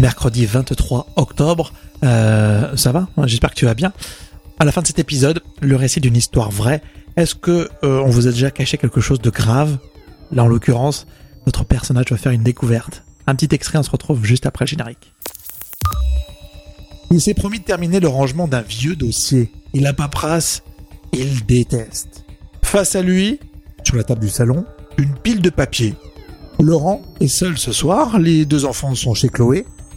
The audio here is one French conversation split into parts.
mercredi 23 octobre. Euh, ça va J'espère que tu vas bien. À la fin de cet épisode, le récit d'une histoire vraie. Est-ce que euh, on vous a déjà caché quelque chose de grave? Là, en l'occurrence, notre personnage va faire une découverte. Un petit extrait, on se retrouve juste après le générique. Il s'est promis de terminer le rangement d'un vieux dossier. Il a paperasse, il déteste. Face à lui, sur la table du salon, une pile de papier. Laurent est seul ce soir, les deux enfants sont chez Chloé,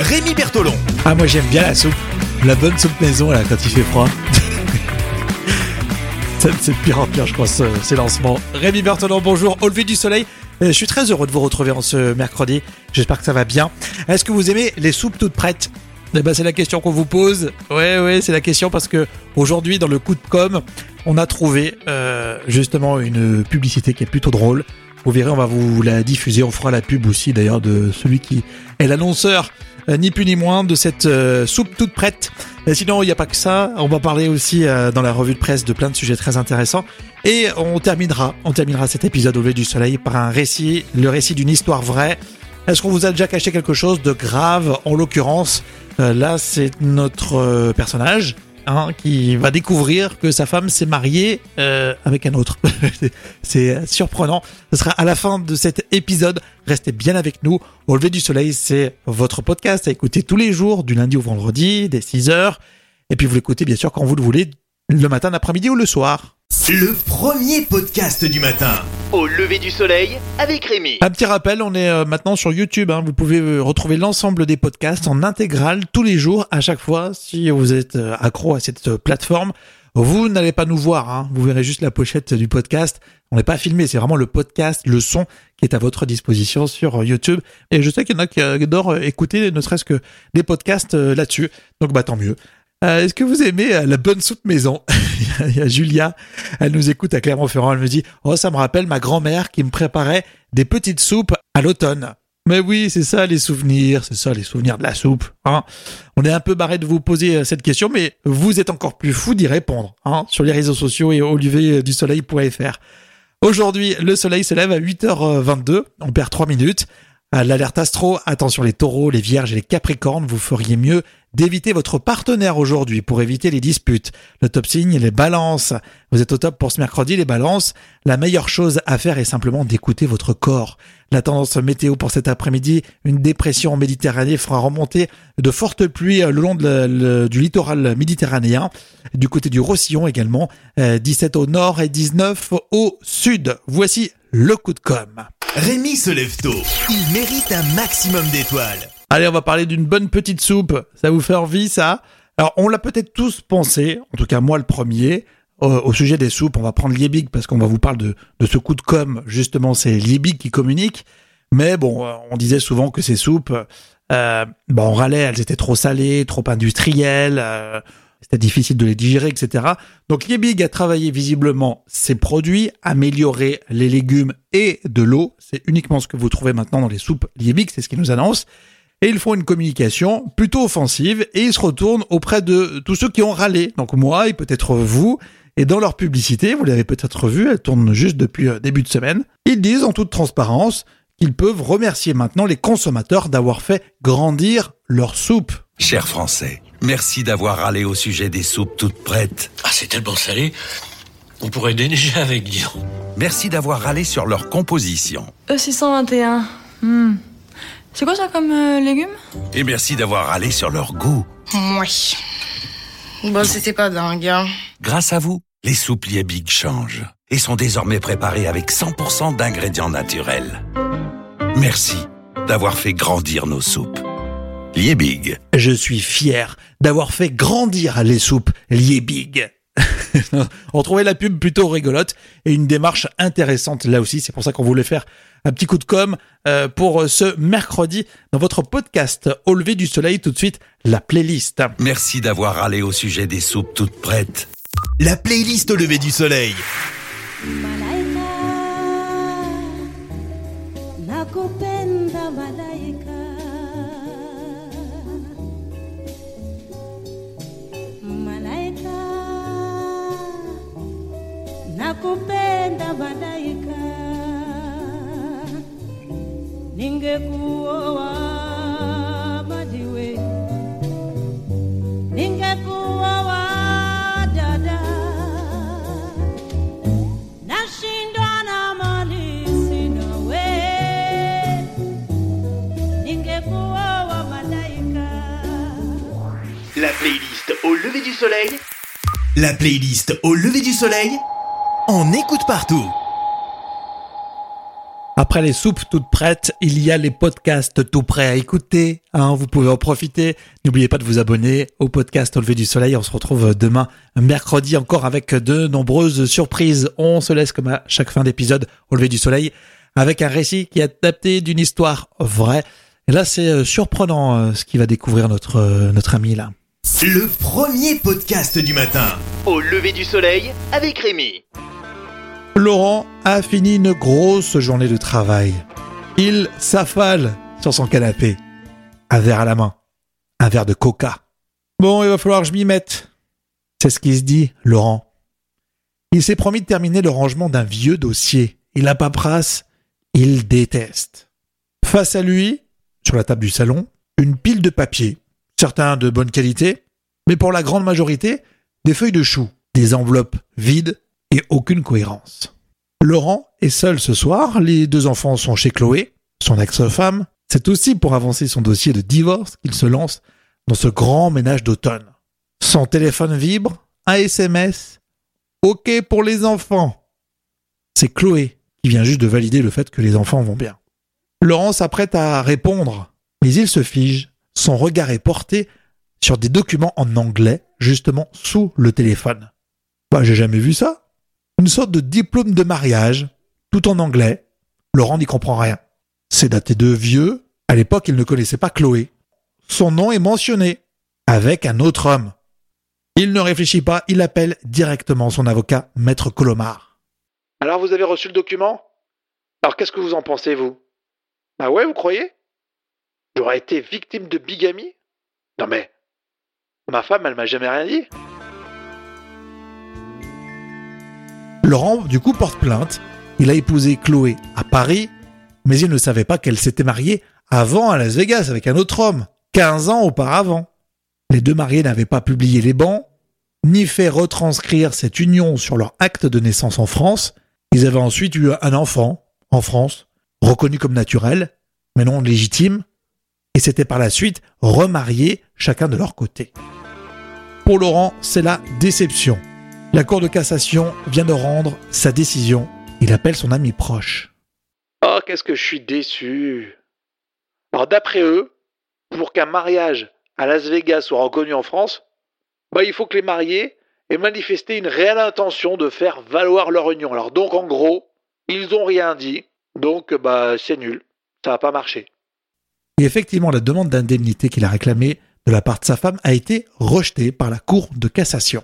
Rémi Bertolon. Ah, moi j'aime bien la soupe. La bonne soupe maison, là, quand il fait froid. C'est de pire en pire, je crois, ce- ces lancements. Rémi Bertolon, bonjour. Au lever du soleil. Euh, Je suis très heureux de vous retrouver en ce mercredi. J'espère que ça va bien. Est-ce que vous aimez les soupes toutes prêtes? Eh ben, c'est la question qu'on vous pose. Ouais, ouais, c'est la question parce que aujourd'hui, dans le coup de com, on a trouvé euh, justement une publicité qui est plutôt drôle. Vous verrez, on va vous la diffuser. On fera la pub aussi d'ailleurs de celui qui est l'annonceur, euh, ni plus ni moins, de cette euh, soupe toute prête. Et sinon, il n'y a pas que ça. On va parler aussi euh, dans la revue de presse de plein de sujets très intéressants. Et on terminera, on terminera cet épisode au lever du soleil par un récit, le récit d'une histoire vraie. Est-ce qu'on vous a déjà caché quelque chose de grave? En l'occurrence, euh, là, c'est notre euh, personnage hein, qui va découvrir que sa femme s'est mariée euh, avec un autre. c'est surprenant. Ce sera à la fin de cet épisode. Restez bien avec nous. Au lever du soleil, c'est votre podcast à écouter tous les jours, du lundi au vendredi, dès 6h. Et puis vous l'écoutez bien sûr quand vous le voulez, le matin, l'après-midi ou le soir. Le premier podcast du matin. Au lever du soleil avec Rémi. Un petit rappel, on est euh, maintenant sur YouTube. hein. Vous pouvez euh, retrouver l'ensemble des podcasts en intégrale tous les jours, à chaque fois. Si vous êtes euh, accro à cette plateforme, vous n'allez pas nous voir. hein. Vous verrez juste la pochette du podcast. On n'est pas filmé, c'est vraiment le podcast, le son qui est à votre disposition sur YouTube. Et je sais qu'il y en a qui adorent écouter ne serait-ce que des podcasts là-dessus. Donc bah tant mieux. Euh, Est-ce que vous aimez la bonne soupe maison? Il y a Julia, elle nous écoute à Clermont-Ferrand, elle me dit « Oh, ça me rappelle ma grand-mère qui me préparait des petites soupes à l'automne. » Mais oui, c'est ça les souvenirs, c'est ça les souvenirs de la soupe. Hein. On est un peu barré de vous poser euh, cette question, mais vous êtes encore plus fou d'y répondre hein, sur les réseaux sociaux et au lever du soleil.fr. Aujourd'hui, le soleil se lève à 8h22, on perd 3 minutes. À l'alerte astro, attention les taureaux, les vierges et les capricornes, vous feriez mieux d'éviter votre partenaire aujourd'hui pour éviter les disputes. Le top signe, les balances. Vous êtes au top pour ce mercredi, les balances. La meilleure chose à faire est simplement d'écouter votre corps. La tendance météo pour cet après-midi, une dépression en Méditerranée fera remonter de fortes pluies le long du littoral méditerranéen. Du côté du Roussillon également, euh, 17 au nord et 19 au sud. Voici le coup de com'. Rémi se lève tôt. Il mérite un maximum d'étoiles. Allez, on va parler d'une bonne petite soupe. Ça vous fait envie, ça? Alors, on l'a peut-être tous pensé, en tout cas moi le premier, au, au sujet des soupes. On va prendre Liebig parce qu'on va vous parler de, de ce coup de com'. Justement, c'est Liebig qui communique. Mais bon, on disait souvent que ces soupes, euh, bon, on râlait, elles étaient trop salées, trop industrielles. euh, c'était difficile de les digérer, etc. Donc Liebig a travaillé visiblement ses produits, amélioré les légumes et de l'eau. C'est uniquement ce que vous trouvez maintenant dans les soupes Liebig, c'est ce qu'ils nous annoncent. Et ils font une communication plutôt offensive et ils se retournent auprès de tous ceux qui ont râlé. Donc moi et peut-être vous. Et dans leur publicité, vous l'avez peut-être vu, elle tourne juste depuis euh, début de semaine, ils disent en toute transparence qu'ils peuvent remercier maintenant les consommateurs d'avoir fait grandir leur soupe. Chers Français, merci d'avoir râlé au sujet des soupes toutes prêtes. Ah, c'est tellement salé. On pourrait déneiger avec, disons. Merci d'avoir râlé sur leur composition. E621. Hmm. C'est quoi ça comme euh, légumes Et merci d'avoir râlé sur leur goût. Oui. Bon, c'était pas dingue, hein. Grâce à vous, les soupes Liebig changent et sont désormais préparées avec 100% d'ingrédients naturels. Merci d'avoir fait grandir nos soupes. Liebig. Je suis fier d'avoir fait grandir les soupes Liebig. On trouvait la pub plutôt rigolote et une démarche intéressante là aussi. C'est pour ça qu'on voulait faire Un petit coup de com euh, pour ce mercredi dans votre podcast Au lever du soleil. Tout de suite, la playlist. Merci d'avoir râlé au sujet des soupes toutes prêtes. La playlist au lever du soleil. Malaika, nakupenda malaika. Ningekuoa madiwe, ningekuoa dada nashindwa na mali sina we ningekuwa wa malaika La playlist au lever du soleil. La playlist au lever du soleil. On écoute partout. Après les soupes toutes prêtes, il y a les podcasts tout prêts à écouter. Hein, vous pouvez en profiter. N'oubliez pas de vous abonner au podcast Au lever du soleil. On se retrouve demain, mercredi, encore avec de nombreuses surprises. On se laisse comme à chaque fin d'épisode au lever du soleil avec un récit qui est adapté d'une histoire vraie. Et là, c'est euh, surprenant euh, ce qu'il va découvrir notre, euh, notre ami là. Le premier podcast du matin. Au lever du soleil avec Rémi. Laurent a fini une grosse journée de travail. Il s'affale sur son canapé. Un verre à la main. Un verre de coca. Bon, il va falloir que je m'y mette. C'est ce qui se dit, Laurent. Il s'est promis de terminer le rangement d'un vieux dossier. Il a paperasse. Il déteste. Face à lui, sur la table du salon, une pile de papier. Certains de bonne qualité, mais pour la grande majorité, des feuilles de chou, des enveloppes vides et aucune cohérence. Laurent est seul ce soir, les deux enfants sont chez Chloé, son ex-femme. C'est aussi pour avancer son dossier de divorce qu'il se lance dans ce grand ménage d'automne. Son téléphone vibre, un SMS. OK pour les enfants. C'est Chloé qui vient juste de valider le fait que les enfants vont bien. Laurent s'apprête à répondre, mais il se fige. Son regard est porté sur des documents en anglais, justement sous le téléphone. Bah, j'ai jamais vu ça une sorte de diplôme de mariage, tout en anglais. Laurent n'y comprend rien. C'est daté de vieux. À l'époque, il ne connaissait pas Chloé. Son nom est mentionné, avec un autre homme. Il ne réfléchit pas, il appelle directement son avocat, Maître Colomar. Alors vous avez reçu le document? Alors qu'est-ce que vous en pensez, vous? Ah ouais, vous croyez? J'aurais été victime de bigamie? Non mais... Ma femme, elle m'a jamais rien dit Laurent, du coup, porte plainte. Il a épousé Chloé à Paris, mais il ne savait pas qu'elle s'était mariée avant à Las Vegas avec un autre homme, 15 ans auparavant. Les deux mariés n'avaient pas publié les bans, ni fait retranscrire cette union sur leur acte de naissance en France. Ils avaient ensuite eu un enfant, en France, reconnu comme naturel, mais non légitime, et s'étaient par la suite remariés chacun de leur côté. Pour Laurent, c'est la déception. La Cour de cassation vient de rendre sa décision. Il appelle son ami proche. Oh, qu'est-ce que je suis déçu. Alors, d'après eux, pour qu'un mariage à Las Vegas soit reconnu en France, bah, il faut que les mariés aient manifesté une réelle intention de faire valoir leur union. Alors, donc, en gros, ils n'ont rien dit. Donc, bah, c'est nul. Ça n'a pas marché. Et effectivement, la demande d'indemnité qu'il a réclamée de la part de sa femme a été rejetée par la Cour de cassation.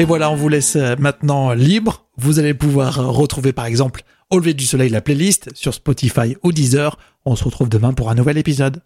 Et voilà, on vous laisse maintenant libre. Vous allez pouvoir retrouver par exemple Au lever du soleil la playlist sur Spotify ou Deezer. On se retrouve demain pour un nouvel épisode.